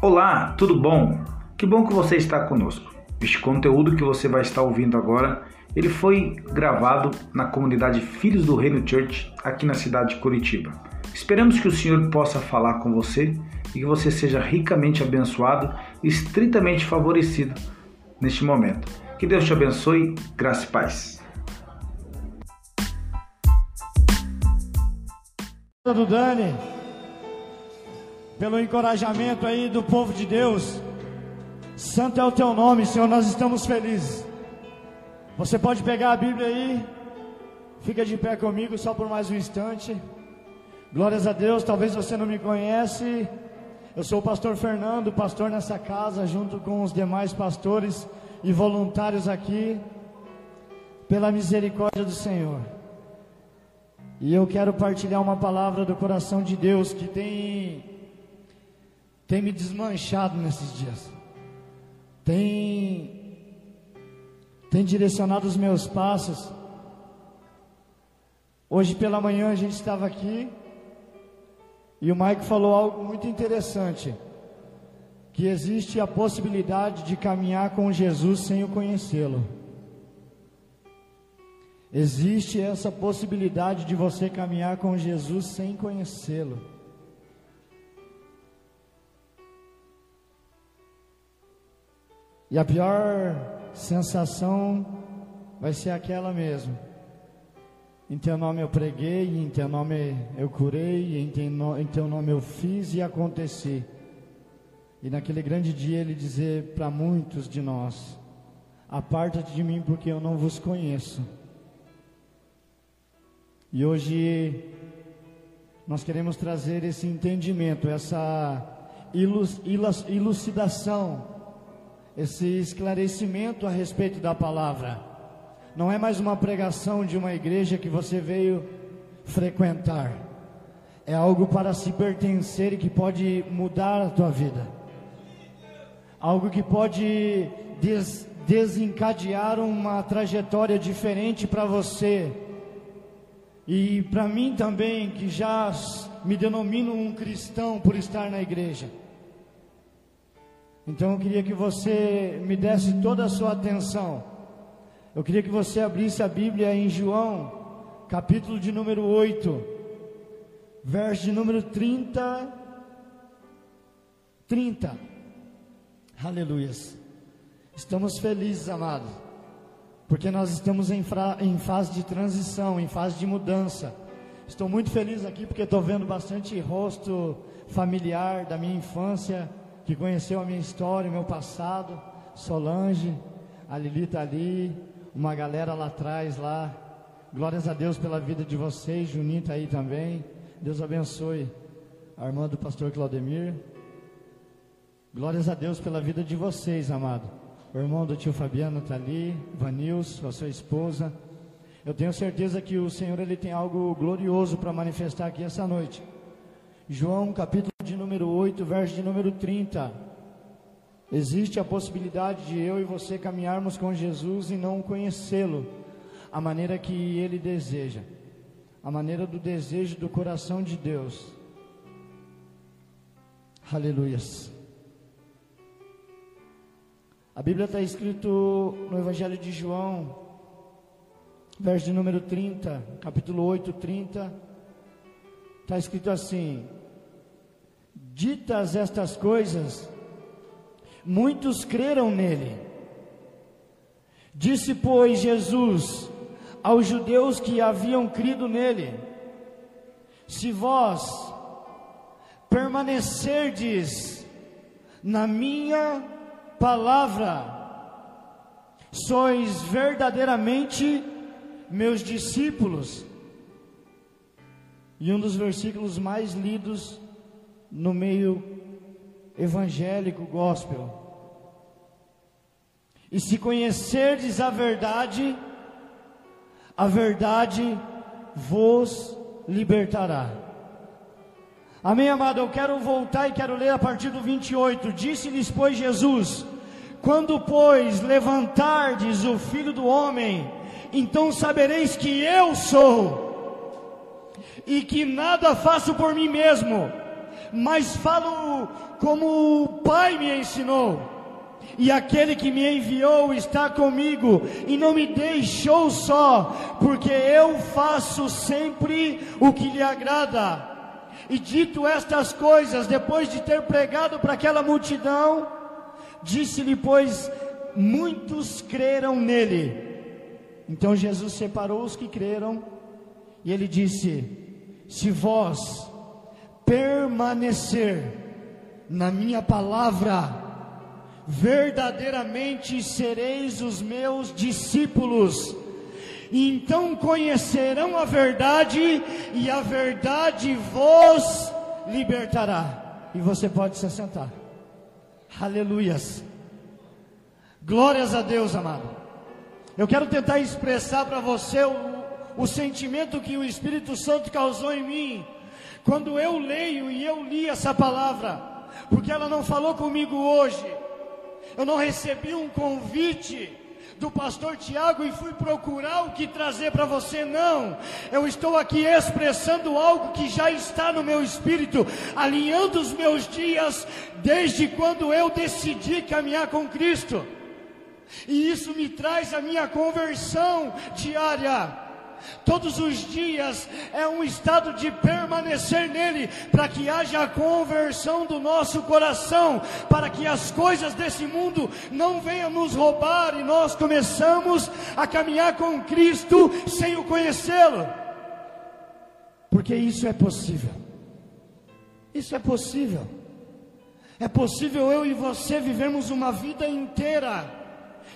Olá, tudo bom? Que bom que você está conosco. Este conteúdo que você vai estar ouvindo agora, ele foi gravado na comunidade Filhos do Reino Church, aqui na cidade de Curitiba. Esperamos que o Senhor possa falar com você e que você seja ricamente abençoado e estritamente favorecido neste momento. Que Deus te abençoe, graça e paz. do Dani, pelo encorajamento aí do povo de Deus. Santo é o teu nome, Senhor, nós estamos felizes. Você pode pegar a Bíblia aí, fica de pé comigo só por mais um instante. Glórias a Deus, talvez você não me conhece. Eu sou o pastor Fernando, pastor nessa casa, junto com os demais pastores e voluntários aqui, pela misericórdia do Senhor. E eu quero partilhar uma palavra do coração de Deus que tem tem me desmanchado nesses dias. Tem tem direcionado os meus passos. Hoje pela manhã a gente estava aqui e o Mike falou algo muito interessante, que existe a possibilidade de caminhar com Jesus sem o conhecê-lo. Existe essa possibilidade de você caminhar com Jesus sem conhecê-lo. E a pior sensação vai ser aquela mesmo. Em teu nome eu preguei, em teu nome eu curei, em teu, em teu nome eu fiz e aconteci. E naquele grande dia ele dizer para muitos de nós: Aparta-te de mim porque eu não vos conheço. E hoje nós queremos trazer esse entendimento, essa elucidação, esse esclarecimento a respeito da palavra. Não é mais uma pregação de uma igreja que você veio frequentar. É algo para se pertencer e que pode mudar a tua vida. Algo que pode des desencadear uma trajetória diferente para você e para mim também, que já me denomino um cristão por estar na igreja. Então eu queria que você me desse toda a sua atenção. Eu queria que você abrisse a Bíblia em João, capítulo de número 8, verso de número 30. 30. Aleluias. Estamos felizes, amados porque nós estamos em, em, fase de transição, em fase de mudança. Estou muito feliz aqui porque estou vendo bastante rosto familiar da minha infância, que conheceu a minha história, o meu passado. Solange, a Lili está ali, uma galera lá atrás lá. Glórias a Deus pela vida de vocês, Juninho está aí também. Deus abençoe a irmã do pastor Claudemir. Glórias a Deus pela vida de vocês, amado. O irmão do tio Fabiano está ali, Vanils, a sua esposa. Eu tenho certeza que o Senhor ele tem algo glorioso para manifestar aqui essa noite. João, capítulo de número 8, verso de número 30. Existe a possibilidade de eu e você caminharmos com Jesus e não conhecê-lo, a maneira que ele deseja, a maneira do desejo do coração de Deus. Aleluias. A Bíblia está escrito no Evangelho de João, verso de número 30, capítulo 8, 30. Está escrito assim: Ditas estas coisas, muitos creram nele. Disse, pois, Jesus aos judeus que haviam crido nele: Se vós permanecerdes na minha palavra, sois verdadeiramente meus discípulos. E um dos versículos mais lidos no meio evangélico, gospel. E se conhecerdes a verdade, a verdade vos libertará. Amém, amado? Eu quero voltar e quero ler a partir do 28. Disse-lhes, pois, Jesus: Quando, pois, levantardes o filho do homem, então sabereis que eu sou, e que nada faço por mim mesmo, mas falo como o Pai me ensinou. E aquele que me enviou está comigo e não me deixou só, porque eu faço sempre o que lhe agrada. E dito estas coisas, depois de ter pregado para aquela multidão, disse-lhe, pois muitos creram nele. Então Jesus separou os que creram e ele disse: Se vós permanecer na minha palavra, verdadeiramente sereis os meus discípulos. Então conhecerão a verdade, e a verdade vos libertará. E você pode se sentar. Aleluias. Glórias a Deus, amado. Eu quero tentar expressar para você o, o sentimento que o Espírito Santo causou em mim, quando eu leio e eu li essa palavra, porque ela não falou comigo hoje, eu não recebi um convite do pastor Tiago e fui procurar o que trazer para você, não. Eu estou aqui expressando algo que já está no meu espírito, alinhando os meus dias desde quando eu decidi caminhar com Cristo. E isso me traz a minha conversão diária. Todos os dias é um estado de permanecer nele, para que haja a conversão do nosso coração, para que as coisas desse mundo não venham nos roubar e nós começamos a caminhar com Cristo sem o conhecê-lo. Porque isso é possível. Isso é possível. É possível eu e você vivermos uma vida inteira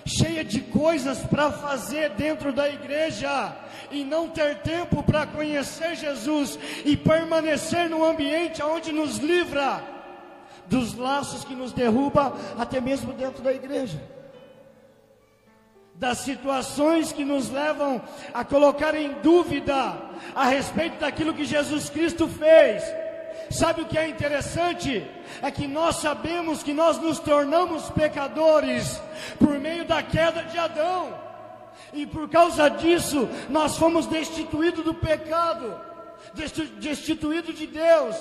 cheia de coisas para fazer dentro da igreja e não ter tempo para conhecer Jesus e permanecer no ambiente onde nos livra dos laços que nos derruba até mesmo dentro da igreja. Das situações que nos levam a colocar em dúvida a respeito daquilo que Jesus Cristo fez Sabe o que é interessante? É que nós sabemos que nós nos tornamos pecadores por meio da queda de Adão. E por causa disso, nós fomos destituídos do pecado, destituídos de Deus.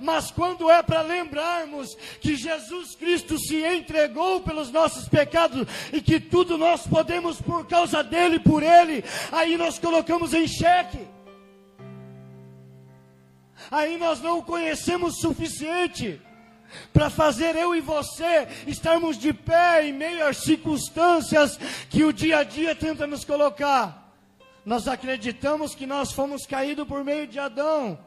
Mas quando é para lembrarmos que Jesus Cristo se entregou pelos nossos pecados e que tudo nós podemos por causa dele, por ele, aí nós colocamos em xeque aí nós não conhecemos o suficiente para fazer eu e você estarmos de pé em meio às circunstâncias que o dia a dia tenta nos colocar. Nós acreditamos que nós fomos caídos por meio de Adão,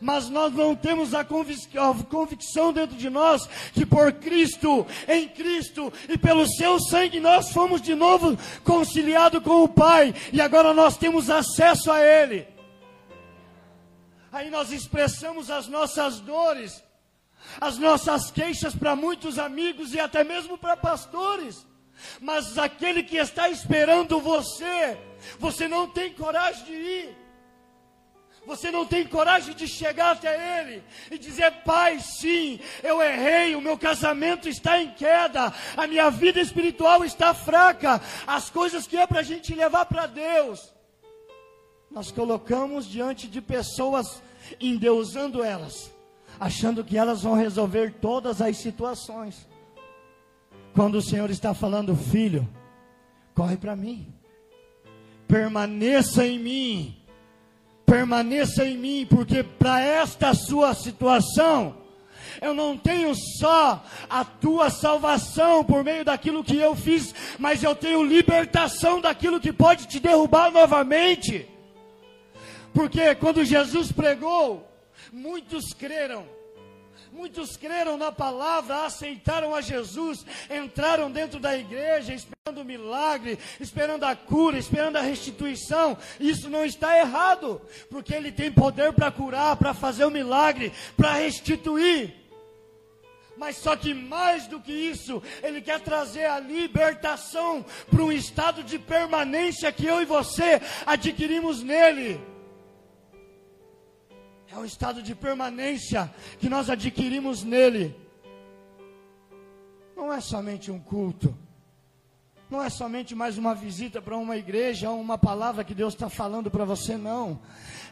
mas nós não temos a convicção dentro de nós que por Cristo, em Cristo e pelo seu sangue nós fomos de novo conciliados com o Pai e agora nós temos acesso a Ele aí nós expressamos as nossas dores, as nossas queixas para muitos amigos e até mesmo para pastores. Mas aquele que está esperando você, você não tem coragem de ir. Você não tem coragem de chegar até Ele e dizer: Pai, sim, eu errei, o meu casamento está em queda, a minha vida espiritual está fraca, as coisas que é para a gente levar para Deus, nós colocamos diante de pessoas, endeusando elas, achando que elas vão resolver todas as situações. Quando o Senhor está falando, filho, corre para mim, permaneça em mim, permaneça em mim, porque para esta sua situação, eu não tenho só a tua salvação por meio daquilo que eu fiz, mas eu tenho libertação daquilo que pode te derrubar novamente. Porque quando Jesus pregou, muitos creram. Muitos creram na palavra, aceitaram a Jesus, entraram dentro da igreja esperando o milagre, esperando a cura, esperando a restituição. Isso não está errado, porque Ele tem poder para curar, para fazer o milagre, para restituir. Mas só que mais do que isso, Ele quer trazer a libertação para um estado de permanência que eu e você adquirimos nele. É o estado de permanência que nós adquirimos nele. Não é somente um culto. Não é somente mais uma visita para uma igreja ou uma palavra que Deus está falando para você, não.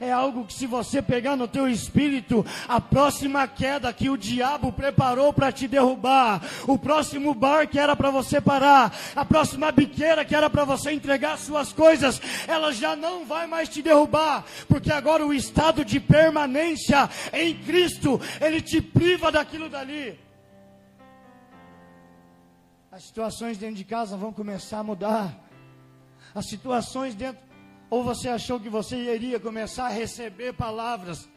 É algo que se você pegar no teu espírito, a próxima queda que o diabo preparou para te derrubar, o próximo bar que era para você parar, a próxima biqueira que era para você entregar suas coisas, ela já não vai mais te derrubar, porque agora o estado de permanência em Cristo, ele te priva daquilo dali. As situações dentro de casa vão começar a mudar. As situações dentro. Ou você achou que você iria começar a receber palavras,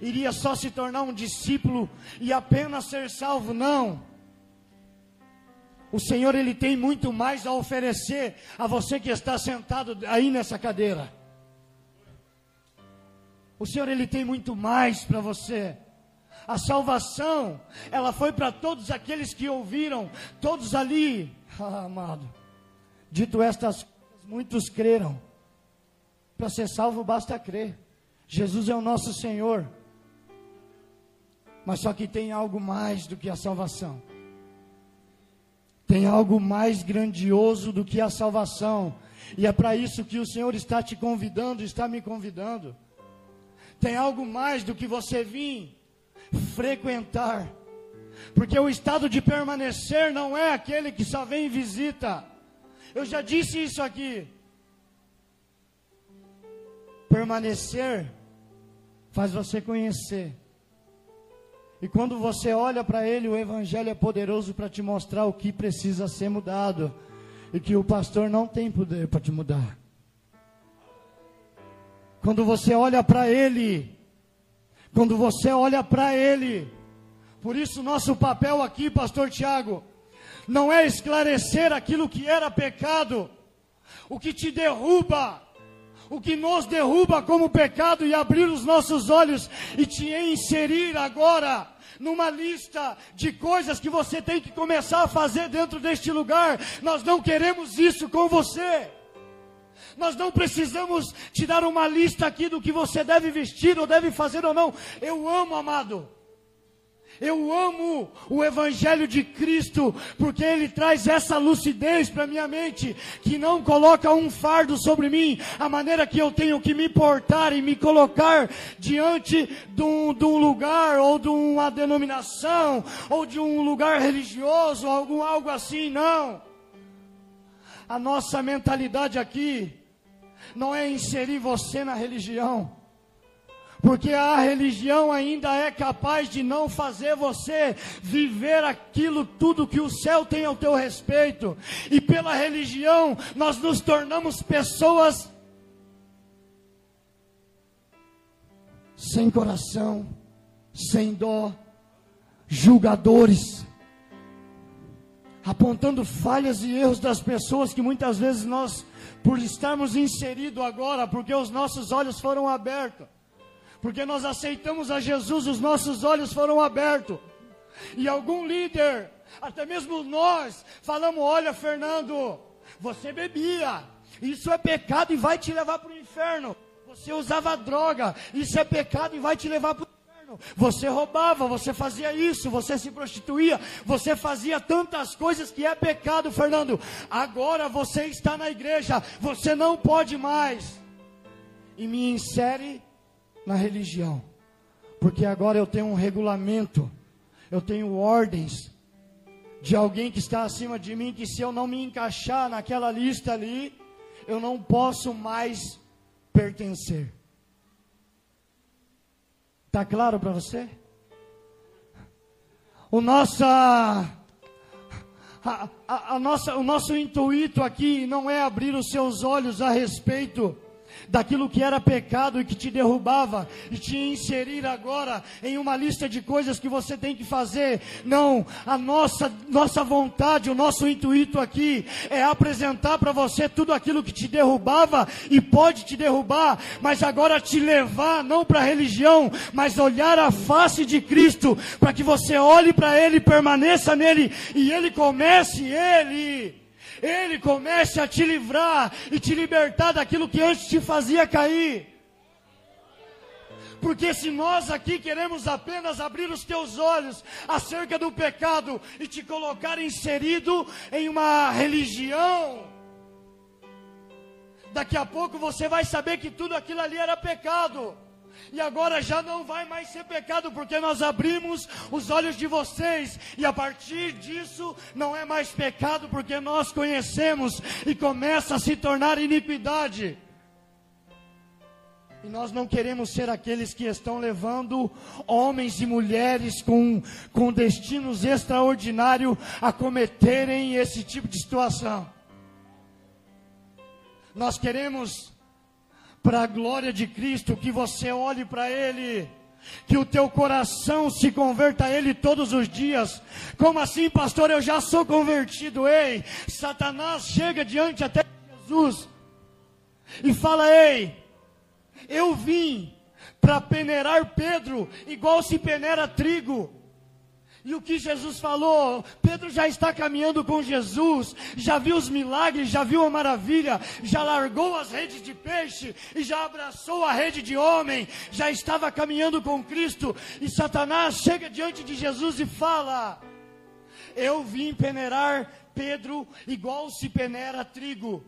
iria só se tornar um discípulo e apenas ser salvo? Não. O Senhor ele tem muito mais a oferecer a você que está sentado aí nessa cadeira. O Senhor ele tem muito mais para você. A salvação, ela foi para todos aqueles que ouviram, todos ali, ah, amado. Dito estas coisas, muitos creram. Para ser salvo basta crer. Jesus é o nosso Senhor. Mas só que tem algo mais do que a salvação. Tem algo mais grandioso do que a salvação. E é para isso que o Senhor está te convidando, está me convidando. Tem algo mais do que você vir frequentar. Porque o estado de permanecer não é aquele que só vem em visita. Eu já disse isso aqui. Permanecer faz você conhecer. E quando você olha para ele, o evangelho é poderoso para te mostrar o que precisa ser mudado e que o pastor não tem poder para te mudar. Quando você olha para ele, quando você olha para Ele. Por isso, nosso papel aqui, Pastor Tiago, não é esclarecer aquilo que era pecado, o que te derruba, o que nos derruba como pecado e abrir os nossos olhos e te inserir agora numa lista de coisas que você tem que começar a fazer dentro deste lugar. Nós não queremos isso com você. Nós não precisamos te dar uma lista aqui do que você deve vestir ou deve fazer ou não. Eu amo, amado. Eu amo o Evangelho de Cristo, porque ele traz essa lucidez para minha mente, que não coloca um fardo sobre mim, a maneira que eu tenho que me portar e me colocar diante de um, de um lugar, ou de uma denominação, ou de um lugar religioso, algum, algo assim, não. A nossa mentalidade aqui não é inserir você na religião. Porque a religião ainda é capaz de não fazer você viver aquilo tudo que o céu tem ao teu respeito. E pela religião nós nos tornamos pessoas sem coração, sem dó, julgadores, apontando falhas e erros das pessoas que muitas vezes nós por estarmos inseridos agora, porque os nossos olhos foram abertos, porque nós aceitamos a Jesus, os nossos olhos foram abertos. E algum líder, até mesmo nós, falamos: Olha, Fernando, você bebia, isso é pecado e vai te levar para o inferno. Você usava droga, isso é pecado e vai te levar para o você roubava, você fazia isso, você se prostituía, você fazia tantas coisas que é pecado, Fernando. Agora você está na igreja, você não pode mais. E me insere na religião, porque agora eu tenho um regulamento, eu tenho ordens de alguém que está acima de mim, que se eu não me encaixar naquela lista ali, eu não posso mais pertencer. Está claro para você? O nossa, a, a, a nossa, o nosso intuito aqui não é abrir os seus olhos a respeito daquilo que era pecado e que te derrubava, e te inserir agora em uma lista de coisas que você tem que fazer. Não, a nossa, nossa vontade, o nosso intuito aqui é apresentar para você tudo aquilo que te derrubava e pode te derrubar, mas agora te levar não para a religião, mas olhar a face de Cristo, para que você olhe para Ele, permaneça nele e Ele comece, Ele ele comece a te livrar e te libertar daquilo que antes te fazia cair. Porque se nós aqui queremos apenas abrir os teus olhos acerca do pecado e te colocar inserido em uma religião, daqui a pouco você vai saber que tudo aquilo ali era pecado. E agora já não vai mais ser pecado, porque nós abrimos os olhos de vocês, e a partir disso não é mais pecado, porque nós conhecemos e começa a se tornar iniquidade. E nós não queremos ser aqueles que estão levando homens e mulheres com, com destinos extraordinários a cometerem esse tipo de situação. Nós queremos para a glória de Cristo, que você olhe para Ele, que o teu coração se converta a Ele todos os dias. Como assim, pastor? Eu já sou convertido. Ei, Satanás chega diante até Jesus e fala: Ei, eu vim para peneirar Pedro, igual se peneira trigo. E o que Jesus falou, Pedro já está caminhando com Jesus, já viu os milagres, já viu a maravilha, já largou as redes de peixe e já abraçou a rede de homem, já estava caminhando com Cristo. E Satanás chega diante de Jesus e fala: Eu vim peneirar Pedro igual se peneira trigo.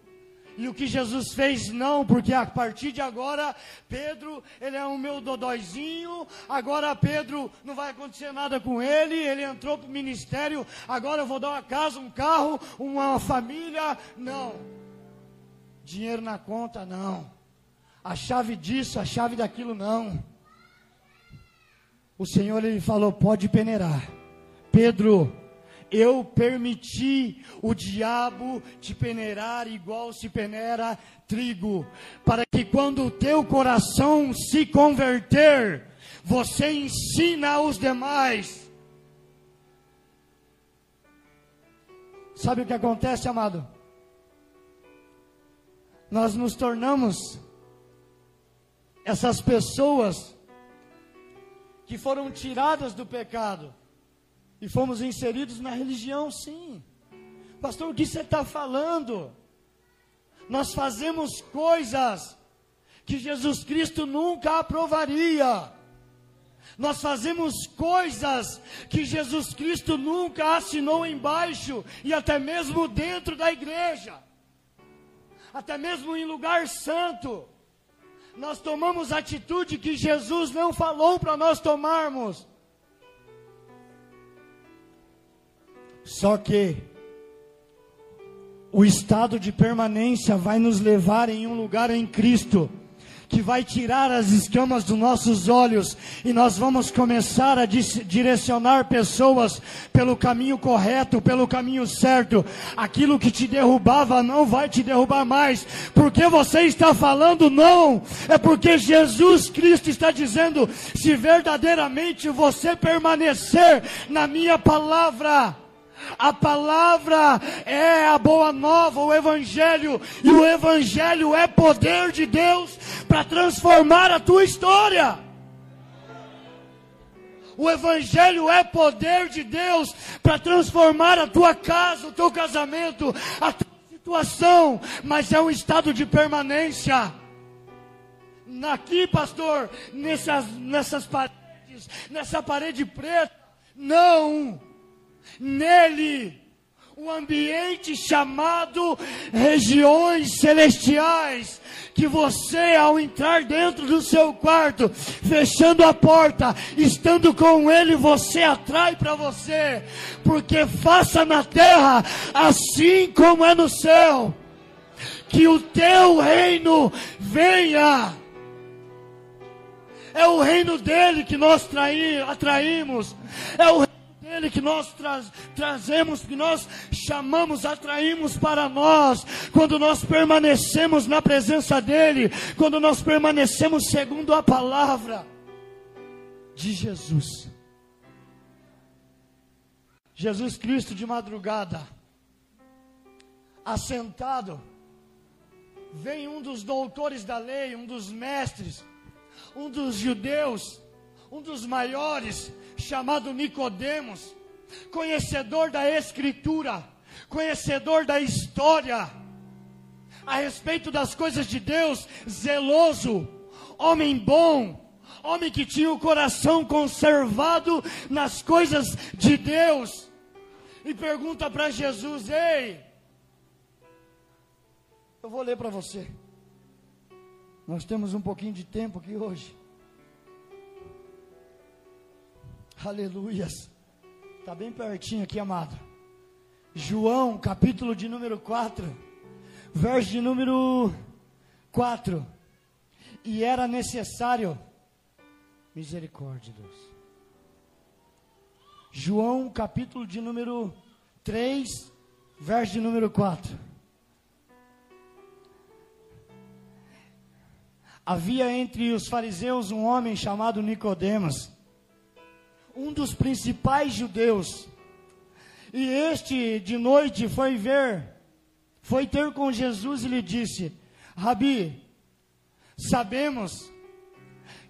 E o que Jesus fez, não, porque a partir de agora, Pedro, ele é o meu dodóizinho, agora Pedro não vai acontecer nada com ele, ele entrou para o ministério, agora eu vou dar uma casa, um carro, uma família, não. Dinheiro na conta, não. A chave disso, a chave daquilo, não. O Senhor, ele falou, pode peneirar. Pedro, eu permiti o diabo te peneirar igual se peneira trigo, para que quando o teu coração se converter, você ensina aos demais. Sabe o que acontece, amado? Nós nos tornamos essas pessoas que foram tiradas do pecado e fomos inseridos na religião, sim. Pastor, o que você está falando? Nós fazemos coisas que Jesus Cristo nunca aprovaria. Nós fazemos coisas que Jesus Cristo nunca assinou embaixo e até mesmo dentro da igreja, até mesmo em lugar santo. Nós tomamos atitude que Jesus não falou para nós tomarmos. Só que o estado de permanência vai nos levar em um lugar em Cristo que vai tirar as escamas dos nossos olhos e nós vamos começar a direcionar pessoas pelo caminho correto, pelo caminho certo. Aquilo que te derrubava não vai te derrubar mais, porque você está falando não, é porque Jesus Cristo está dizendo: se verdadeiramente você permanecer na minha palavra, a palavra é a boa nova, o evangelho, e o evangelho é poder de Deus para transformar a tua história. O Evangelho é poder de Deus para transformar a tua casa, o teu casamento, a tua situação, mas é um estado de permanência. Aqui, pastor, nessas, nessas paredes, nessa parede preta, não nele o ambiente chamado regiões celestiais, que você, ao entrar dentro do seu quarto, fechando a porta, estando com Ele, você atrai para você, porque faça na terra assim como é no céu, que o teu reino venha. É o reino dele que nós atraímos, é o dele que nós tra trazemos, que nós chamamos, atraímos para nós, quando nós permanecemos na presença dele, quando nós permanecemos segundo a palavra de Jesus. Jesus Cristo de madrugada, assentado, vem um dos doutores da lei, um dos mestres, um dos judeus, um dos maiores, chamado Nicodemos, conhecedor da escritura, conhecedor da história, a respeito das coisas de Deus, zeloso, homem bom, homem que tinha o coração conservado nas coisas de Deus, e pergunta para Jesus: Ei, eu vou ler para você. Nós temos um pouquinho de tempo aqui hoje. Aleluias. Está bem pertinho aqui, amado. João, capítulo de número 4, verso de número 4. E era necessário misericórdia, Deus. João, capítulo de número 3, verso de número 4. Havia entre os fariseus um homem chamado Nicodemos um dos principais judeus. E este de noite foi ver, foi ter com Jesus e lhe disse: Rabi, sabemos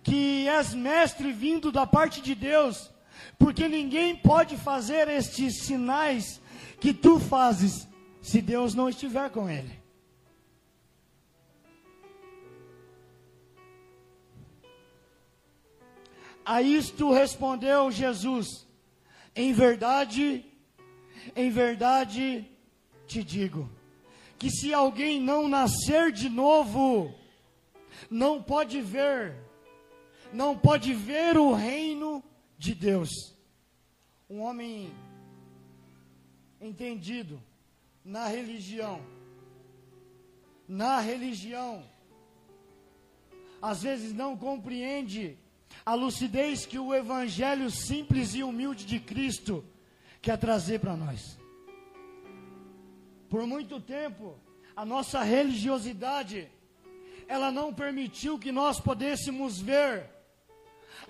que és mestre vindo da parte de Deus, porque ninguém pode fazer estes sinais que tu fazes se Deus não estiver com ele. A isto respondeu Jesus: Em verdade, em verdade te digo, que se alguém não nascer de novo, não pode ver, não pode ver o reino de Deus. Um homem entendido na religião, na religião, às vezes não compreende a lucidez que o evangelho simples e humilde de Cristo quer trazer para nós. Por muito tempo, a nossa religiosidade ela não permitiu que nós pudéssemos ver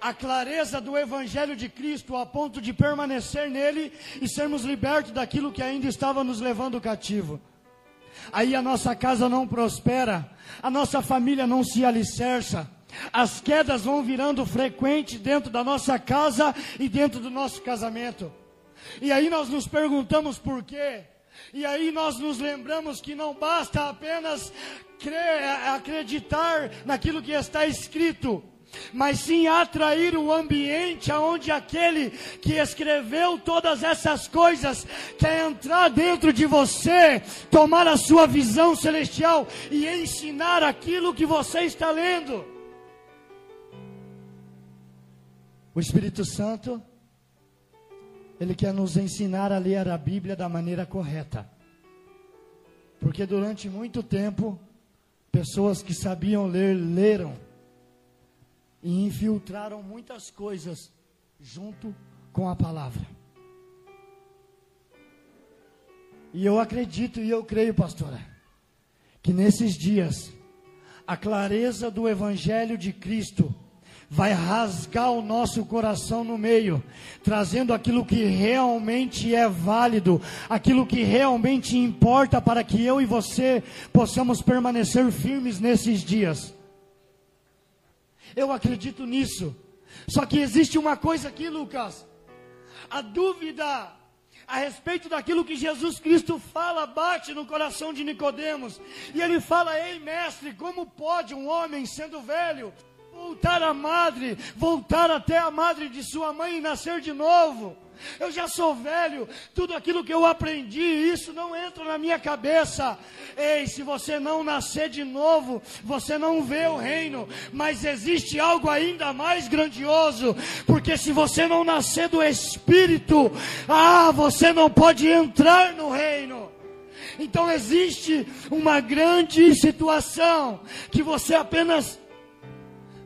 a clareza do Evangelho de Cristo a ponto de permanecer nele e sermos libertos daquilo que ainda estava nos levando cativo. Aí a nossa casa não prospera, a nossa família não se alicerça, as quedas vão virando frequentes dentro da nossa casa e dentro do nosso casamento. E aí nós nos perguntamos por quê. E aí nós nos lembramos que não basta apenas crer, acreditar naquilo que está escrito, mas sim atrair o ambiente aonde aquele que escreveu todas essas coisas quer entrar dentro de você, tomar a sua visão celestial e ensinar aquilo que você está lendo. O Espírito Santo, ele quer nos ensinar a ler a Bíblia da maneira correta. Porque durante muito tempo, pessoas que sabiam ler, leram e infiltraram muitas coisas junto com a palavra. E eu acredito e eu creio, pastora, que nesses dias a clareza do evangelho de Cristo vai rasgar o nosso coração no meio, trazendo aquilo que realmente é válido, aquilo que realmente importa para que eu e você possamos permanecer firmes nesses dias. Eu acredito nisso. Só que existe uma coisa aqui, Lucas. A dúvida a respeito daquilo que Jesus Cristo fala bate no coração de Nicodemos. E ele fala: "Ei, mestre, como pode um homem sendo velho voltar à madre, voltar até a madre de sua mãe e nascer de novo. Eu já sou velho, tudo aquilo que eu aprendi, isso não entra na minha cabeça. Ei, se você não nascer de novo, você não vê o reino, mas existe algo ainda mais grandioso, porque se você não nascer do Espírito, ah, você não pode entrar no reino. Então existe uma grande situação que você apenas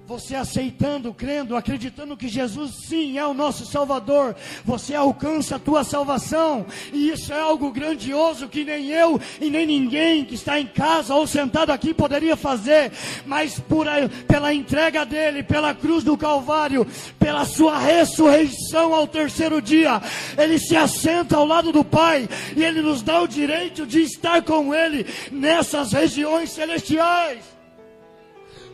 você aceitando, crendo, acreditando que Jesus sim é o nosso Salvador, você alcança a tua salvação, e isso é algo grandioso que nem eu e nem ninguém que está em casa ou sentado aqui poderia fazer, mas por, pela entrega dele, pela cruz do Calvário, pela sua ressurreição ao terceiro dia, ele se assenta ao lado do Pai e ele nos dá o direito de estar com ele nessas regiões celestiais.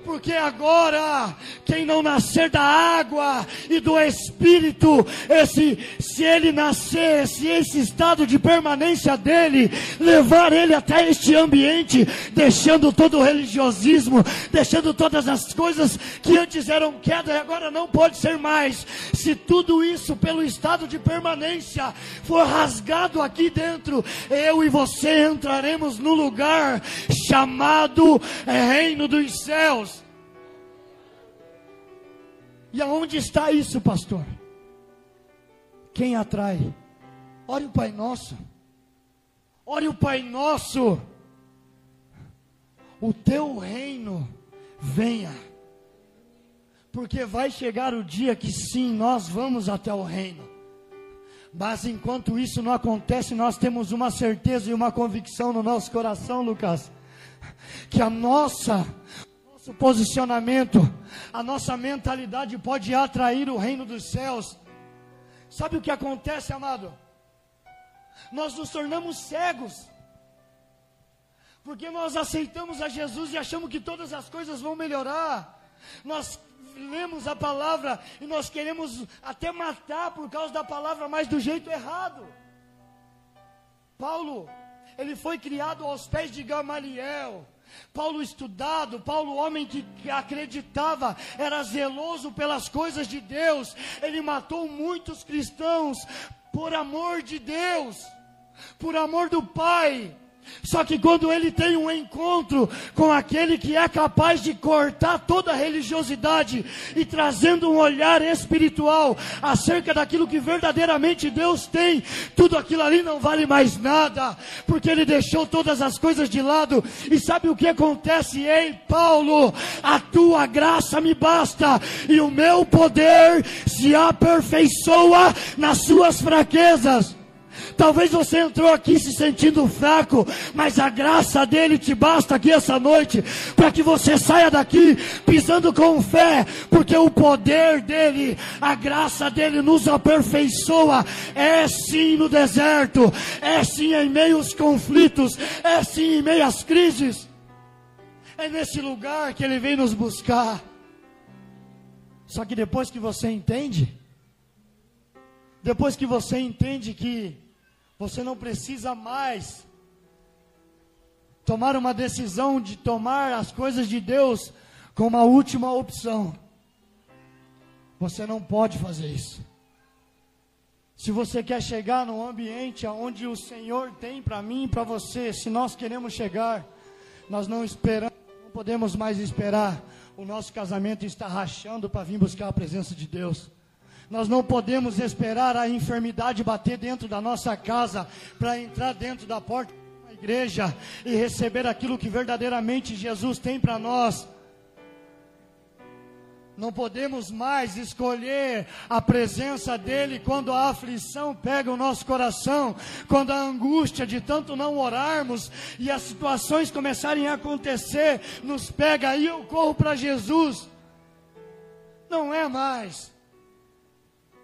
Porque agora quem não nascer da água e do Espírito, esse, se ele nascer, se esse estado de permanência dele levar ele até este ambiente, deixando todo o religiosismo, deixando todas as coisas que antes eram queda e agora não pode ser mais. Se tudo isso pelo estado de permanência for rasgado aqui dentro, eu e você entraremos no lugar chamado Reino dos Céus. E aonde está isso, pastor? Quem atrai? Ore o Pai Nosso. Ore o Pai Nosso. O teu reino venha. Porque vai chegar o dia que sim, nós vamos até o reino. Mas enquanto isso não acontece, nós temos uma certeza e uma convicção no nosso coração, Lucas, que a nossa nosso posicionamento, a nossa mentalidade pode atrair o reino dos céus. Sabe o que acontece, amado? Nós nos tornamos cegos. Porque nós aceitamos a Jesus e achamos que todas as coisas vão melhorar. Nós lemos a palavra e nós queremos até matar por causa da palavra, mas do jeito errado. Paulo, ele foi criado aos pés de Gamaliel. Paulo estudado, Paulo homem que acreditava, era zeloso pelas coisas de Deus. Ele matou muitos cristãos por amor de Deus, por amor do Pai. Só que quando ele tem um encontro com aquele que é capaz de cortar toda a religiosidade e trazendo um olhar espiritual acerca daquilo que verdadeiramente Deus tem, tudo aquilo ali não vale mais nada, porque ele deixou todas as coisas de lado. E sabe o que acontece? Ei, Paulo, a tua graça me basta e o meu poder se aperfeiçoa nas suas fraquezas. Talvez você entrou aqui se sentindo fraco, mas a graça dele te basta aqui essa noite, para que você saia daqui pisando com fé, porque o poder dele, a graça dele nos aperfeiçoa. É sim no deserto, é sim em meio aos conflitos, é sim em meio às crises. É nesse lugar que ele vem nos buscar. Só que depois que você entende, depois que você entende que você não precisa mais tomar uma decisão de tomar as coisas de Deus como a última opção. Você não pode fazer isso. Se você quer chegar num ambiente onde o Senhor tem para mim e para você, se nós queremos chegar, nós não esperamos, não podemos mais esperar. O nosso casamento está rachando para vir buscar a presença de Deus. Nós não podemos esperar a enfermidade bater dentro da nossa casa para entrar dentro da porta da igreja e receber aquilo que verdadeiramente Jesus tem para nós. Não podemos mais escolher a presença dEle quando a aflição pega o nosso coração, quando a angústia de tanto não orarmos e as situações começarem a acontecer, nos pega aí eu corro para Jesus. Não é mais.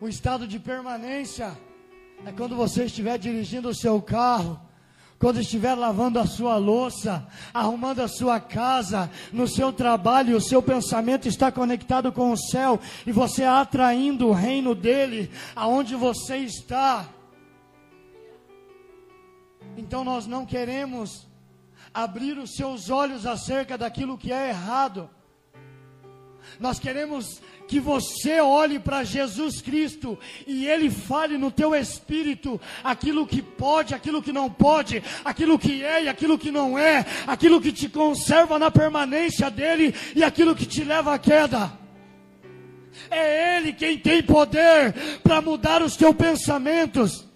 O estado de permanência é quando você estiver dirigindo o seu carro, quando estiver lavando a sua louça, arrumando a sua casa, no seu trabalho, o seu pensamento está conectado com o céu e você atraindo o reino dele aonde você está. Então nós não queremos abrir os seus olhos acerca daquilo que é errado. Nós queremos que você olhe para Jesus Cristo e Ele fale no teu espírito aquilo que pode, aquilo que não pode, aquilo que é e aquilo que não é, aquilo que te conserva na permanência dEle e aquilo que te leva à queda. É Ele quem tem poder para mudar os teus pensamentos.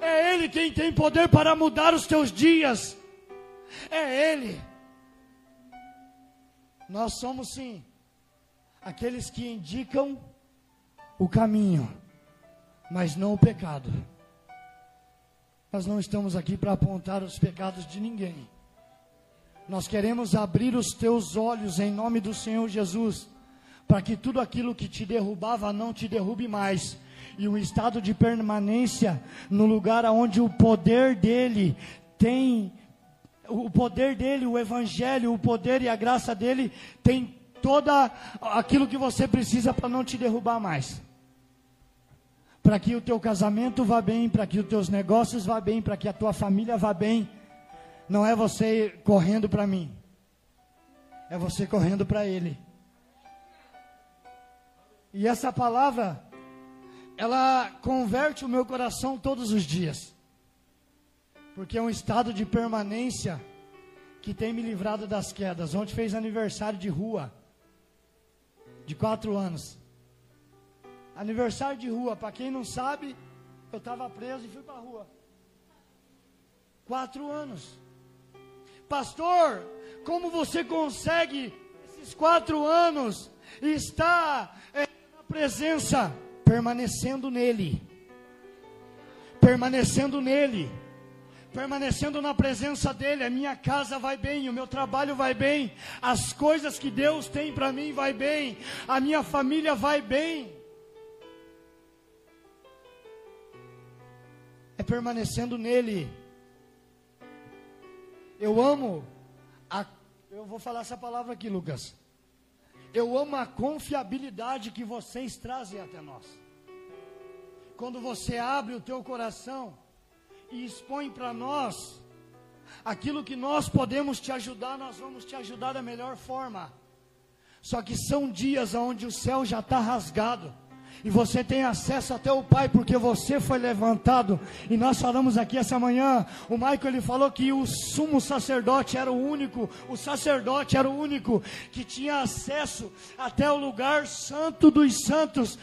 É Ele quem tem poder para mudar os teus dias. É Ele. Nós somos sim aqueles que indicam o caminho, mas não o pecado. Nós não estamos aqui para apontar os pecados de ninguém. Nós queremos abrir os teus olhos em nome do Senhor Jesus, para que tudo aquilo que te derrubava não te derrube mais. E o estado de permanência no lugar onde o poder dele tem o poder dele, o evangelho, o poder e a graça dele tem toda aquilo que você precisa para não te derrubar mais. Para que o teu casamento vá bem, para que os teus negócios vá bem, para que a tua família vá bem. Não é você correndo para mim. É você correndo para ele. E essa palavra ela converte o meu coração todos os dias porque é um estado de permanência que tem me livrado das quedas. Ontem fez aniversário de rua, de quatro anos. Aniversário de rua, para quem não sabe, eu estava preso e fui para a rua. Quatro anos. Pastor, como você consegue esses quatro anos estar é, na presença, permanecendo nele? Permanecendo nele permanecendo na presença dele, a minha casa vai bem, o meu trabalho vai bem, as coisas que Deus tem para mim vai bem, a minha família vai bem. É permanecendo nele. Eu amo a eu vou falar essa palavra aqui, Lucas. Eu amo a confiabilidade que vocês trazem até nós. Quando você abre o teu coração, e expõe para nós aquilo que nós podemos te ajudar, nós vamos te ajudar da melhor forma. Só que são dias onde o céu já está rasgado. E você tem acesso até o Pai, porque você foi levantado. E nós falamos aqui essa manhã. O Michael ele falou que o sumo sacerdote era o único, o sacerdote era o único que tinha acesso até o lugar santo dos santos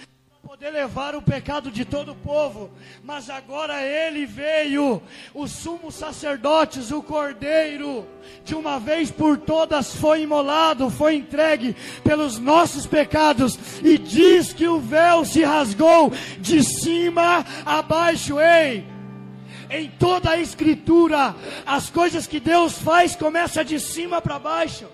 poder levar o pecado de todo o povo, mas agora ele veio, o sumo sacerdote, o cordeiro, de uma vez por todas foi imolado, foi entregue pelos nossos pecados, e diz que o véu se rasgou de cima a baixo, ei. Em toda a escritura, as coisas que Deus faz começa de cima para baixo.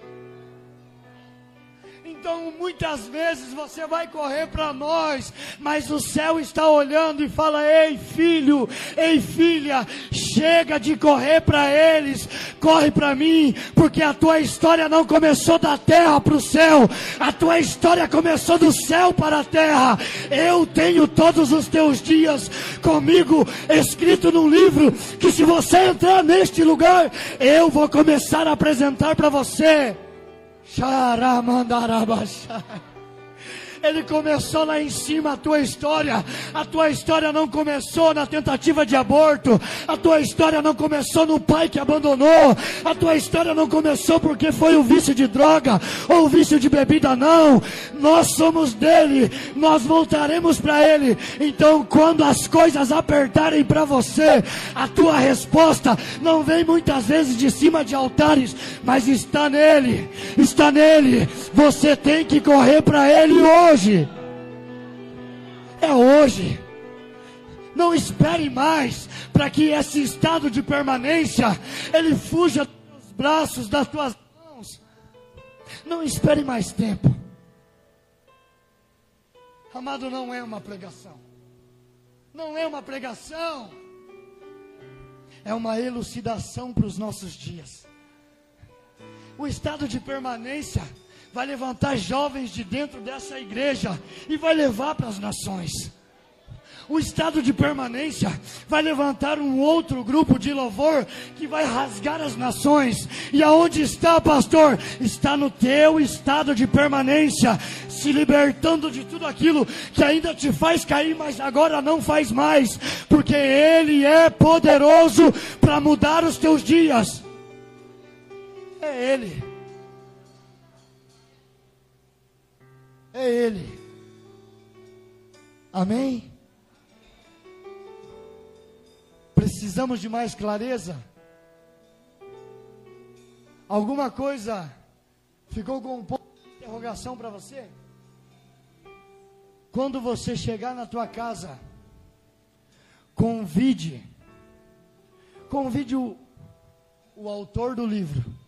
Então, muitas vezes você vai correr para nós, mas o céu está olhando e fala: Ei, filho, ei, filha, chega de correr para eles, corre para mim, porque a tua história não começou da terra para o céu, a tua história começou do céu para a terra. Eu tenho todos os teus dias comigo escrito num livro que, se você entrar neste lugar, eu vou começar a apresentar para você. সারা মাদারা বাসায় Ele começou lá em cima a tua história. A tua história não começou na tentativa de aborto. A tua história não começou no pai que abandonou. A tua história não começou porque foi o vício de droga ou o vício de bebida, não. Nós somos dele. Nós voltaremos para ele. Então, quando as coisas apertarem para você, a tua resposta não vem muitas vezes de cima de altares, mas está nele. Está nele. Você tem que correr para ele hoje hoje. É hoje. Não espere mais para que esse estado de permanência ele fuja dos braços, das tuas mãos. Não espere mais tempo. Amado, não é uma pregação. Não é uma pregação. É uma elucidação para os nossos dias. O estado de permanência vai levantar jovens de dentro dessa igreja e vai levar para as nações. O estado de permanência vai levantar um outro grupo de louvor que vai rasgar as nações. E aonde está, pastor? Está no teu estado de permanência, se libertando de tudo aquilo que ainda te faz cair, mas agora não faz mais, porque Ele é poderoso para mudar os teus dias. É Ele. É Ele. Amém? Precisamos de mais clareza? Alguma coisa ficou com um ponto de interrogação para você? Quando você chegar na tua casa, convide, convide o, o autor do livro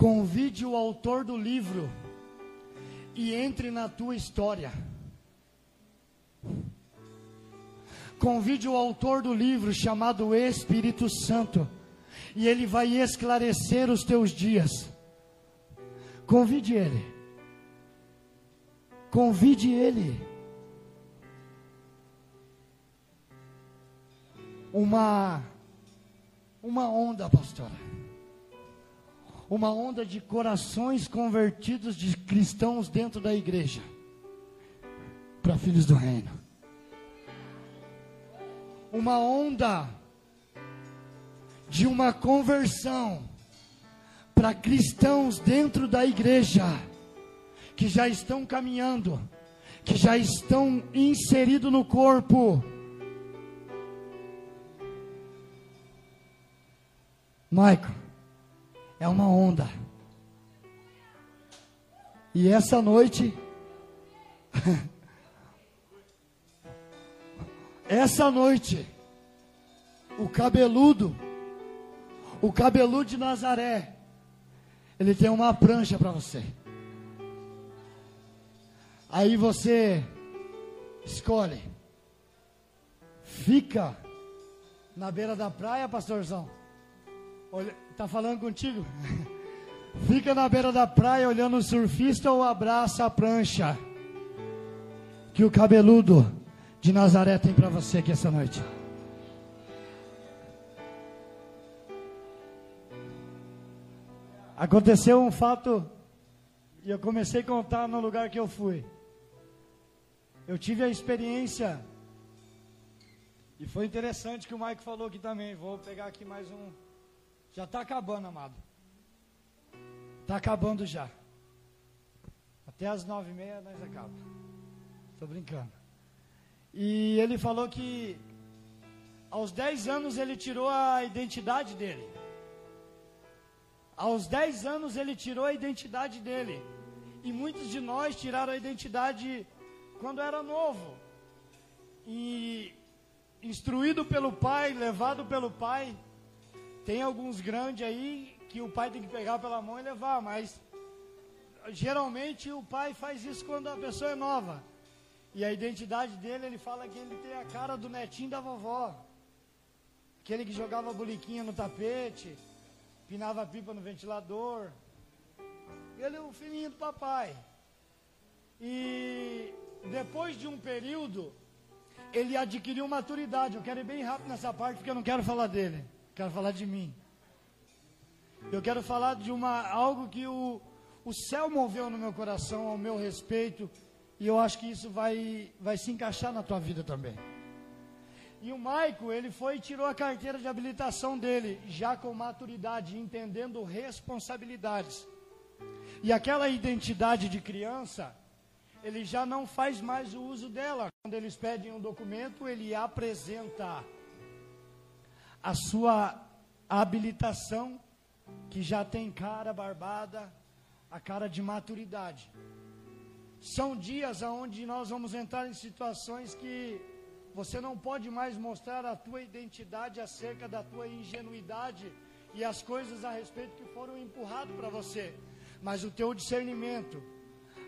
Convide o autor do livro e entre na tua história. Convide o autor do livro chamado Espírito Santo, e ele vai esclarecer os teus dias. Convide ele. Convide ele. Uma uma onda, pastora. Uma onda de corações convertidos de cristãos dentro da igreja para filhos do reino uma onda de uma conversão para cristãos dentro da igreja que já estão caminhando, que já estão inseridos no corpo. Michael, é uma onda. E essa noite Essa noite, o cabeludo, o cabeludo de Nazaré, ele tem uma prancha para você. Aí você escolhe. Fica na beira da praia, pastorzão. Olha, tá falando contigo? Fica na beira da praia olhando o surfista ou abraça a prancha. Que o cabeludo de Nazaré tem para você aqui essa noite. Aconteceu um fato e eu comecei a contar no lugar que eu fui. Eu tive a experiência e foi interessante que o Mike falou aqui também. Vou pegar aqui mais um. Já está acabando, amado. Está acabando já. Até as nove e meia nós acaba. Estou brincando. E ele falou que aos 10 anos ele tirou a identidade dele. Aos 10 anos ele tirou a identidade dele. E muitos de nós tiraram a identidade quando era novo. E instruído pelo pai, levado pelo pai. Tem alguns grandes aí que o pai tem que pegar pela mão e levar, mas geralmente o pai faz isso quando a pessoa é nova. E a identidade dele, ele fala que ele tem a cara do netinho da vovó. Aquele que jogava boliquinha no tapete, pinava pipa no ventilador. Ele é o filhinho do papai. E depois de um período, ele adquiriu maturidade. Eu quero ir bem rápido nessa parte porque eu não quero falar dele. Quero falar de mim. Eu quero falar de uma algo que o, o céu moveu no meu coração ao meu respeito e eu acho que isso vai, vai se encaixar na tua vida também. E o Maico, ele foi e tirou a carteira de habilitação dele, já com maturidade, entendendo responsabilidades. E aquela identidade de criança, ele já não faz mais o uso dela. Quando eles pedem um documento, ele apresenta a sua habilitação, que já tem cara barbada, a cara de maturidade. São dias onde nós vamos entrar em situações que você não pode mais mostrar a tua identidade acerca da tua ingenuidade e as coisas a respeito que foram empurradas para você. Mas o teu discernimento,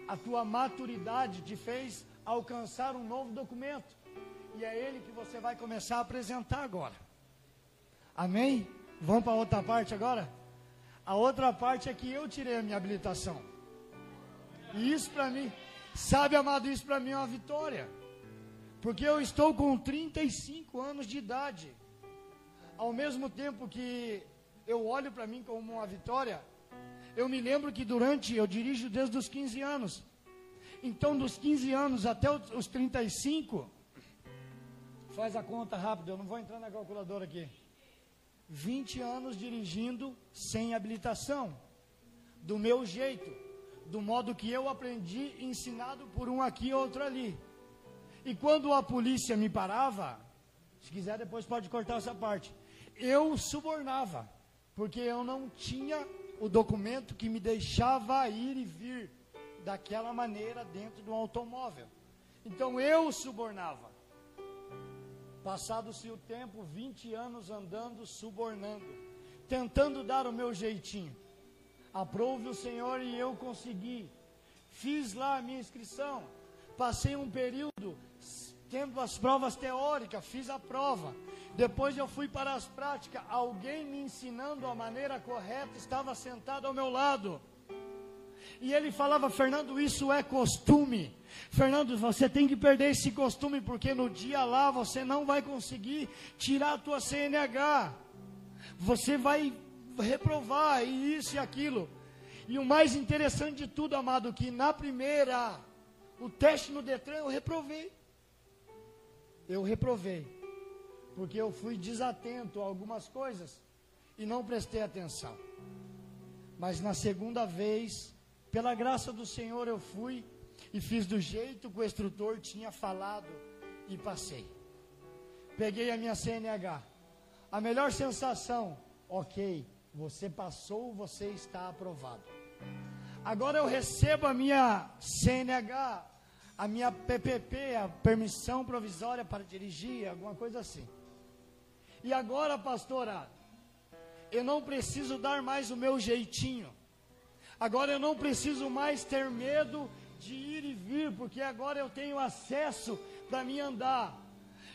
a tua maturidade te fez alcançar um novo documento. E é ele que você vai começar a apresentar agora. Amém? Vamos para outra parte agora? A outra parte é que eu tirei a minha habilitação. E isso para mim, sabe, amado, isso para mim é uma vitória. Porque eu estou com 35 anos de idade. Ao mesmo tempo que eu olho para mim como uma vitória, eu me lembro que durante, eu dirijo desde os 15 anos. Então, dos 15 anos até os 35, faz a conta rápido, eu não vou entrar na calculadora aqui. 20 anos dirigindo sem habilitação, do meu jeito do modo que eu aprendi, ensinado por um aqui e outro ali. E quando a polícia me parava, se quiser depois pode cortar essa parte, eu subornava, porque eu não tinha o documento que me deixava ir e vir daquela maneira dentro do automóvel. Então eu subornava. Passado-se o tempo, 20 anos andando, subornando, tentando dar o meu jeitinho. Aprove o Senhor e eu consegui. Fiz lá a minha inscrição. Passei um período tendo as provas teóricas, fiz a prova. Depois eu fui para as práticas. Alguém me ensinando a maneira correta estava sentado ao meu lado. E ele falava: Fernando, isso é costume. Fernando, você tem que perder esse costume, porque no dia lá você não vai conseguir tirar a tua CNH. Você vai reprovar e isso e aquilo. E o mais interessante de tudo, amado, que na primeira, o teste no Detran eu reprovei. Eu reprovei. Porque eu fui desatento a algumas coisas e não prestei atenção. Mas na segunda vez, pela graça do Senhor, eu fui e fiz do jeito que o instrutor tinha falado e passei. Peguei a minha CNH. A melhor sensação, ok, você passou, você está aprovado. Agora eu recebo a minha CNH, a minha PPP, a permissão provisória para dirigir, alguma coisa assim. E agora, pastora, eu não preciso dar mais o meu jeitinho. Agora eu não preciso mais ter medo de ir e vir, porque agora eu tenho acesso para me andar.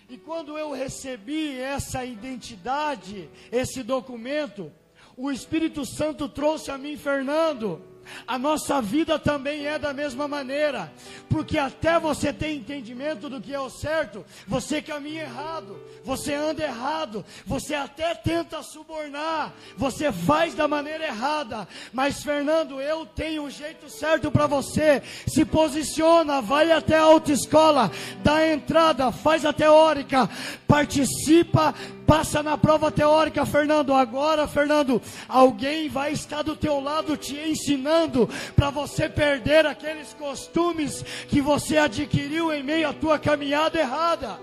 E quando eu recebi essa identidade, esse documento, o Espírito Santo trouxe a mim, Fernando a nossa vida também é da mesma maneira, porque até você ter entendimento do que é o certo, você caminha errado, você anda errado, você até tenta subornar, você faz da maneira errada, mas Fernando, eu tenho um jeito certo para você. Se posiciona, vai até a autoescola, dá a entrada, faz a teórica, participa Passa na prova teórica, Fernando. Agora, Fernando, alguém vai estar do teu lado te ensinando para você perder aqueles costumes que você adquiriu em meio à tua caminhada errada.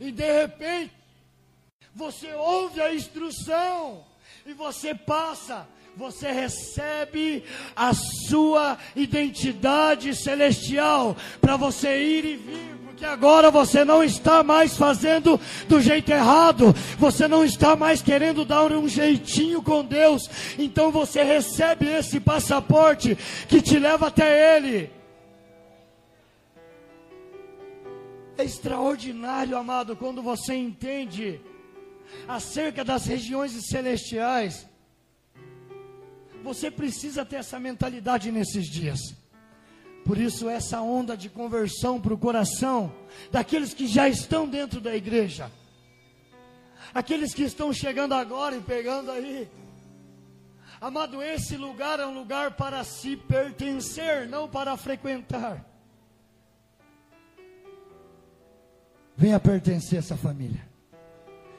E de repente, você ouve a instrução e você passa você recebe a sua identidade celestial para você ir e vir que agora você não está mais fazendo do jeito errado, você não está mais querendo dar um jeitinho com Deus, então você recebe esse passaporte que te leva até Ele. É extraordinário, amado, quando você entende acerca das regiões celestiais. Você precisa ter essa mentalidade nesses dias. Por isso, essa onda de conversão para o coração daqueles que já estão dentro da igreja, aqueles que estão chegando agora e pegando aí. Amado, esse lugar é um lugar para se pertencer, não para frequentar. Venha pertencer a essa família.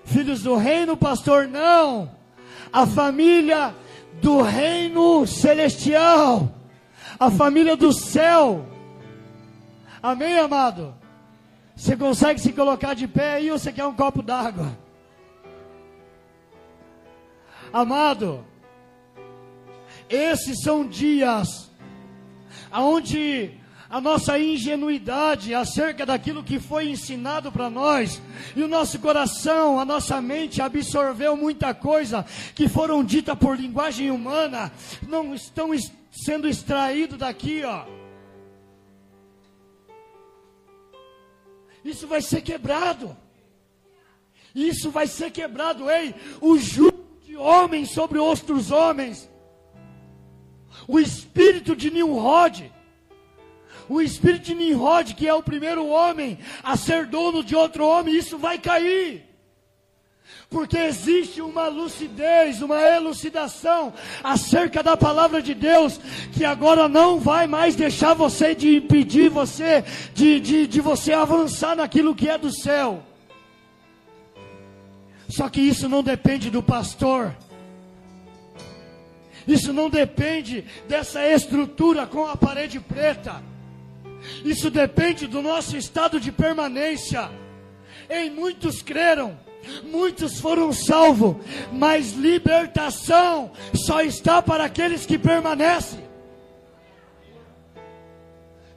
Filhos do reino, pastor, não. A família do reino celestial a família do céu. Amém, amado? Você consegue se colocar de pé aí ou você quer um copo d'água? Amado, esses são dias onde a nossa ingenuidade acerca daquilo que foi ensinado para nós, e o nosso coração, a nossa mente absorveu muita coisa que foram dita por linguagem humana, não estão sendo extraído daqui, ó. Isso vai ser quebrado. Isso vai ser quebrado, ei, o jugo de homens sobre outros homens. O espírito de Nimrod. O espírito de Nimrod, que é o primeiro homem a ser dono de outro homem, isso vai cair porque existe uma lucidez, uma elucidação acerca da palavra de Deus, que agora não vai mais deixar você de impedir você, de, de, de você avançar naquilo que é do céu. Só que isso não depende do pastor. Isso não depende dessa estrutura com a parede preta. Isso depende do nosso estado de permanência. Em muitos creram, Muitos foram salvos, mas libertação só está para aqueles que permanecem.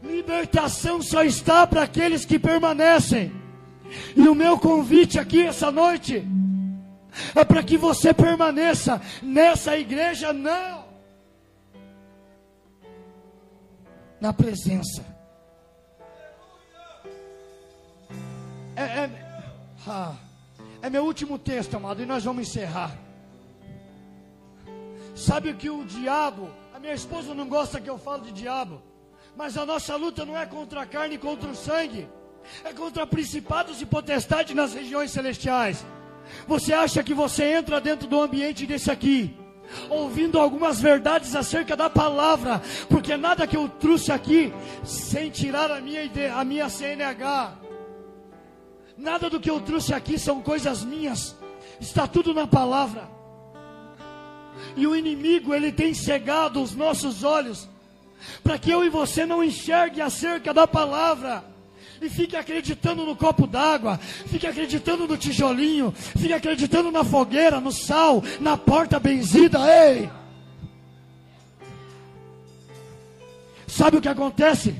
Libertação só está para aqueles que permanecem. E o meu convite aqui essa noite é para que você permaneça nessa igreja, não. Na presença. É, é, ah, é meu último texto, amado, e nós vamos encerrar. Sabe que o diabo, a minha esposa não gosta que eu fale de diabo, mas a nossa luta não é contra a carne e contra o sangue, é contra principados e potestades nas regiões celestiais. Você acha que você entra dentro do ambiente desse aqui, ouvindo algumas verdades acerca da palavra, porque nada que eu trouxe aqui, sem tirar a minha, a minha CNH, nada do que eu trouxe aqui são coisas minhas, está tudo na palavra. E o inimigo, ele tem cegado os nossos olhos, para que eu e você não enxergue acerca da palavra e fique acreditando no copo d'água, fique acreditando no tijolinho, fique acreditando na fogueira, no sal, na porta benzida, ei! Sabe o que acontece?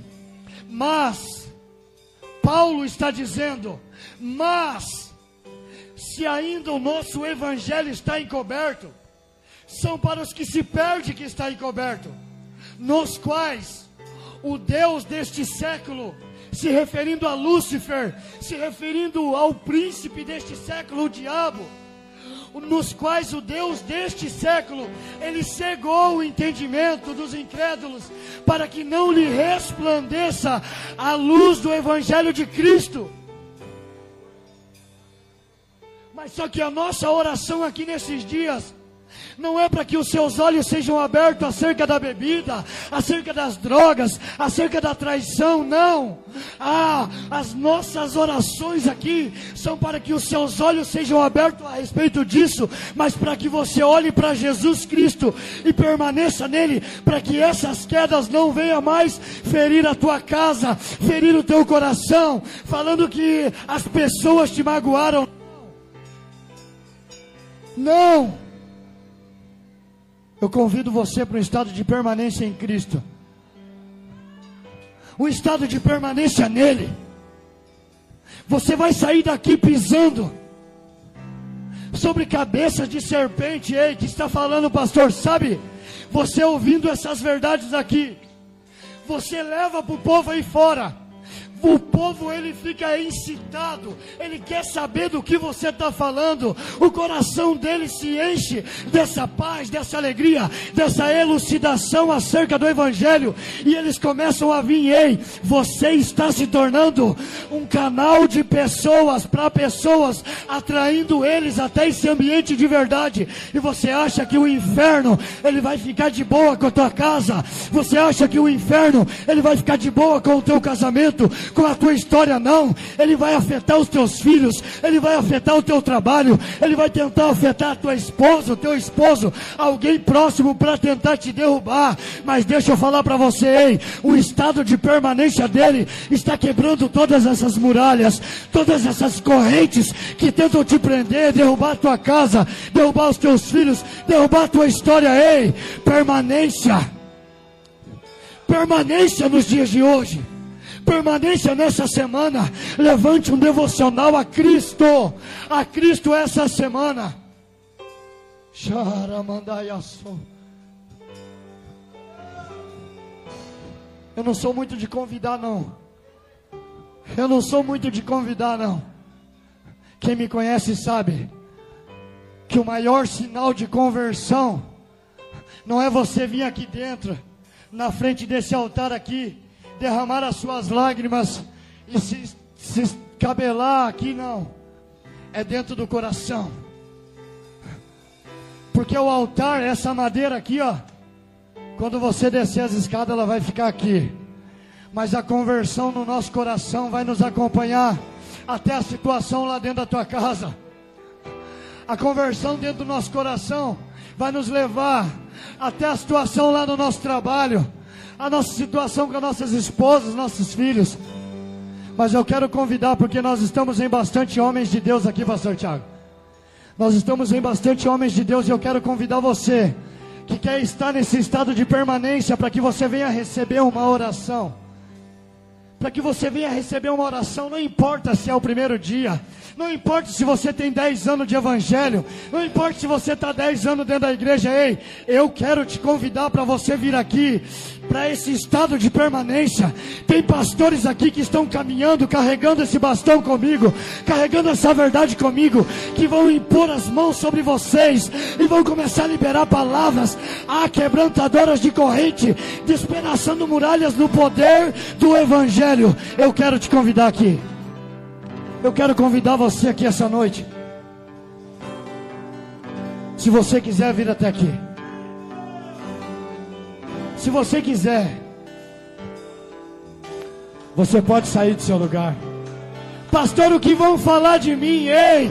Mas, Paulo está dizendo, mas, se ainda o nosso evangelho está encoberto, são para os que se perdem que está encoberto, nos quais o Deus deste século se referindo a Lúcifer, se referindo ao príncipe deste século, o diabo, nos quais o Deus deste século, ele cegou o entendimento dos incrédulos, para que não lhe resplandeça a luz do Evangelho de Cristo. Mas só que a nossa oração aqui nesses dias, não é para que os seus olhos sejam abertos acerca da bebida, acerca das drogas, acerca da traição, não. Ah, as nossas orações aqui são para que os seus olhos sejam abertos a respeito disso, mas para que você olhe para Jesus Cristo e permaneça nele, para que essas quedas não venham mais ferir a tua casa, ferir o teu coração, falando que as pessoas te magoaram. Não. Eu convido você para um estado de permanência em Cristo. Um estado de permanência nele. Você vai sair daqui pisando sobre cabeças de serpente. Ei, que está falando, pastor? Sabe? Você ouvindo essas verdades aqui, você leva para o povo aí fora o povo ele fica incitado, ele quer saber do que você está falando, o coração dele se enche dessa paz, dessa alegria, dessa elucidação acerca do Evangelho, e eles começam a vir, ei, você está se tornando um canal de pessoas para pessoas, atraindo eles até esse ambiente de verdade, e você acha que o inferno ele vai ficar de boa com a tua casa, você acha que o inferno ele vai ficar de boa com o teu casamento, com a tua história, não. Ele vai afetar os teus filhos, ele vai afetar o teu trabalho, ele vai tentar afetar a tua esposa, o teu esposo, alguém próximo para tentar te derrubar. Mas deixa eu falar para você, ei, o estado de permanência dele está quebrando todas essas muralhas, todas essas correntes que tentam te prender, derrubar a tua casa, derrubar os teus filhos, derrubar a tua história, ei, permanência. Permanência nos dias de hoje. Permaneça nessa semana. Levante um devocional a Cristo. A Cristo essa semana. Eu não sou muito de convidar, não. Eu não sou muito de convidar, não. Quem me conhece sabe que o maior sinal de conversão não é você vir aqui dentro, na frente desse altar aqui, derramar as suas lágrimas e se, se cabelar aqui, não. É dentro do coração. Porque o altar, essa madeira aqui, ó. Quando você descer as escadas, ela vai ficar aqui. Mas a conversão no nosso coração vai nos acompanhar até a situação lá dentro da tua casa. A conversão dentro do nosso coração vai nos levar até a situação lá no nosso trabalho a nossa situação com as nossas esposas, nossos filhos. Mas eu quero convidar, porque nós estamos em bastante homens de Deus aqui, Pastor Tiago. Nós estamos em bastante homens de Deus e eu quero convidar você que quer estar nesse estado de permanência para que você venha receber uma oração. Para que você venha receber uma oração, não importa se é o primeiro dia, Não importa se você tem 10 anos de evangelho, não importa se você está 10 anos dentro da igreja, ei, eu quero te convidar para você vir aqui, para esse estado de permanência. Tem pastores aqui que estão caminhando, carregando esse bastão comigo, carregando essa verdade comigo, que vão impor as mãos sobre vocês e vão começar a liberar palavras, ah, quebrantadoras de corrente, despedaçando muralhas no poder do evangelho. Eu quero te convidar aqui. Eu quero convidar você aqui essa noite. Se você quiser vir até aqui. Se você quiser. Você pode sair do seu lugar. Pastor, o que vão falar de mim? Ei,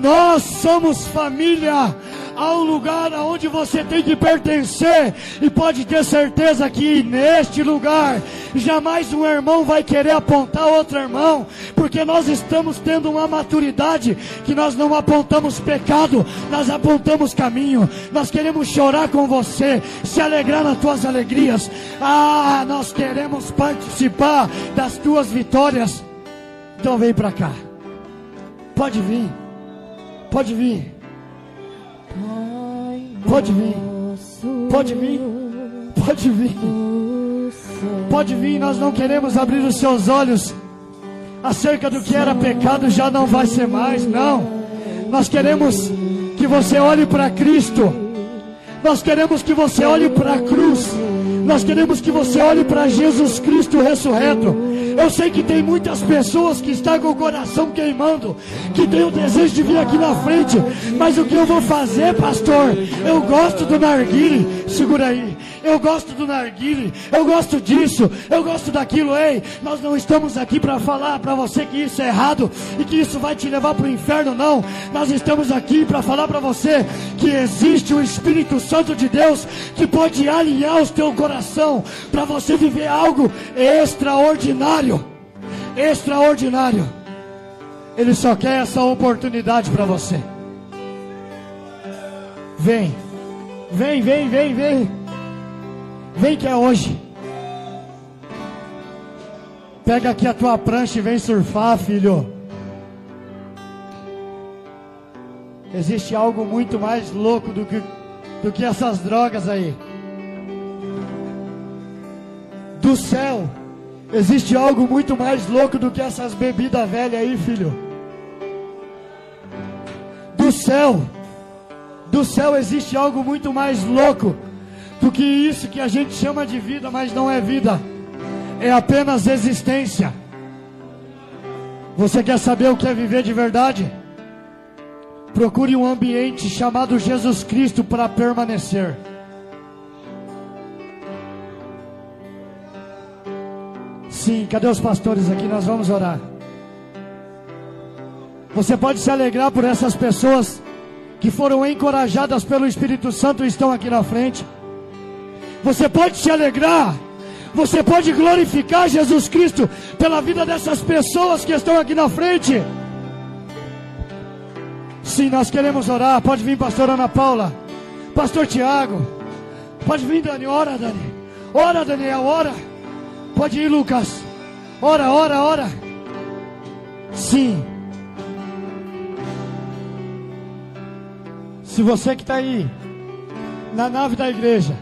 nós somos família há um lugar aonde você tem que pertencer e pode ter certeza que neste lugar jamais um irmão vai querer apontar outro irmão, porque nós estamos tendo uma maturidade que nós não apontamos pecado, nós apontamos caminho. Nós queremos chorar com você, se alegrar nas tuas alegrias. Ah, nós queremos participar das tuas vitórias. Então vem para cá. Pode vir. Pode vir. Pode vir. Pode vir. Pode vir. Pode vir. Nós não queremos abrir os seus olhos acerca do que era pecado, já não vai ser mais. Não. Nós queremos que você olhe para Cristo. Nós queremos que você olhe para a cruz. Nós queremos que você olhe para Jesus Cristo ressurreto. Eu sei que tem muitas pessoas que estão com o coração queimando, que tem o desejo de vir aqui na frente, mas o que eu vou fazer, pastor? Eu gosto do narguile, segura aí. Eu gosto do narguile, eu gosto disso, eu gosto daquilo, ei. Nós não estamos aqui para falar para você que isso é errado e que isso vai te levar para o inferno, não. Nós estamos aqui para falar para você que existe o Espírito Santo de Deus que pode alinhar o teu coração para você viver algo extraordinário. Extraordinário. Ele só quer essa oportunidade para você. Vem, vem, vem, vem, vem. Vem que é hoje. Pega aqui a tua prancha e vem surfar, filho. Existe algo muito mais louco do que, do que essas drogas aí. Do céu, existe algo muito mais louco do que essas bebidas velhas aí, filho. Do céu, do céu existe algo muito mais louco do que isso que a gente chama de vida, mas não é vida, é apenas existência. Você quer saber o que é viver de verdade? Procure um ambiente chamado Jesus Cristo para permanecer. Sim, cadê os pastores aqui? Nós vamos orar. Você pode se alegrar por essas pessoas que foram encorajadas pelo Espírito Santo e estão aqui na frente. Você pode se alegrar. Você pode glorificar Jesus Cristo pela vida dessas pessoas que estão aqui na frente. Sim, nós queremos orar. Pode vir, pastor Ana Paula. Pastor Tiago. Pode vir, Dani. Ora, Dani. Ora, Daniel. Ora. Pode ir, Lucas. Ora, ora, ora. Sim. Se você que está aí na nave da igreja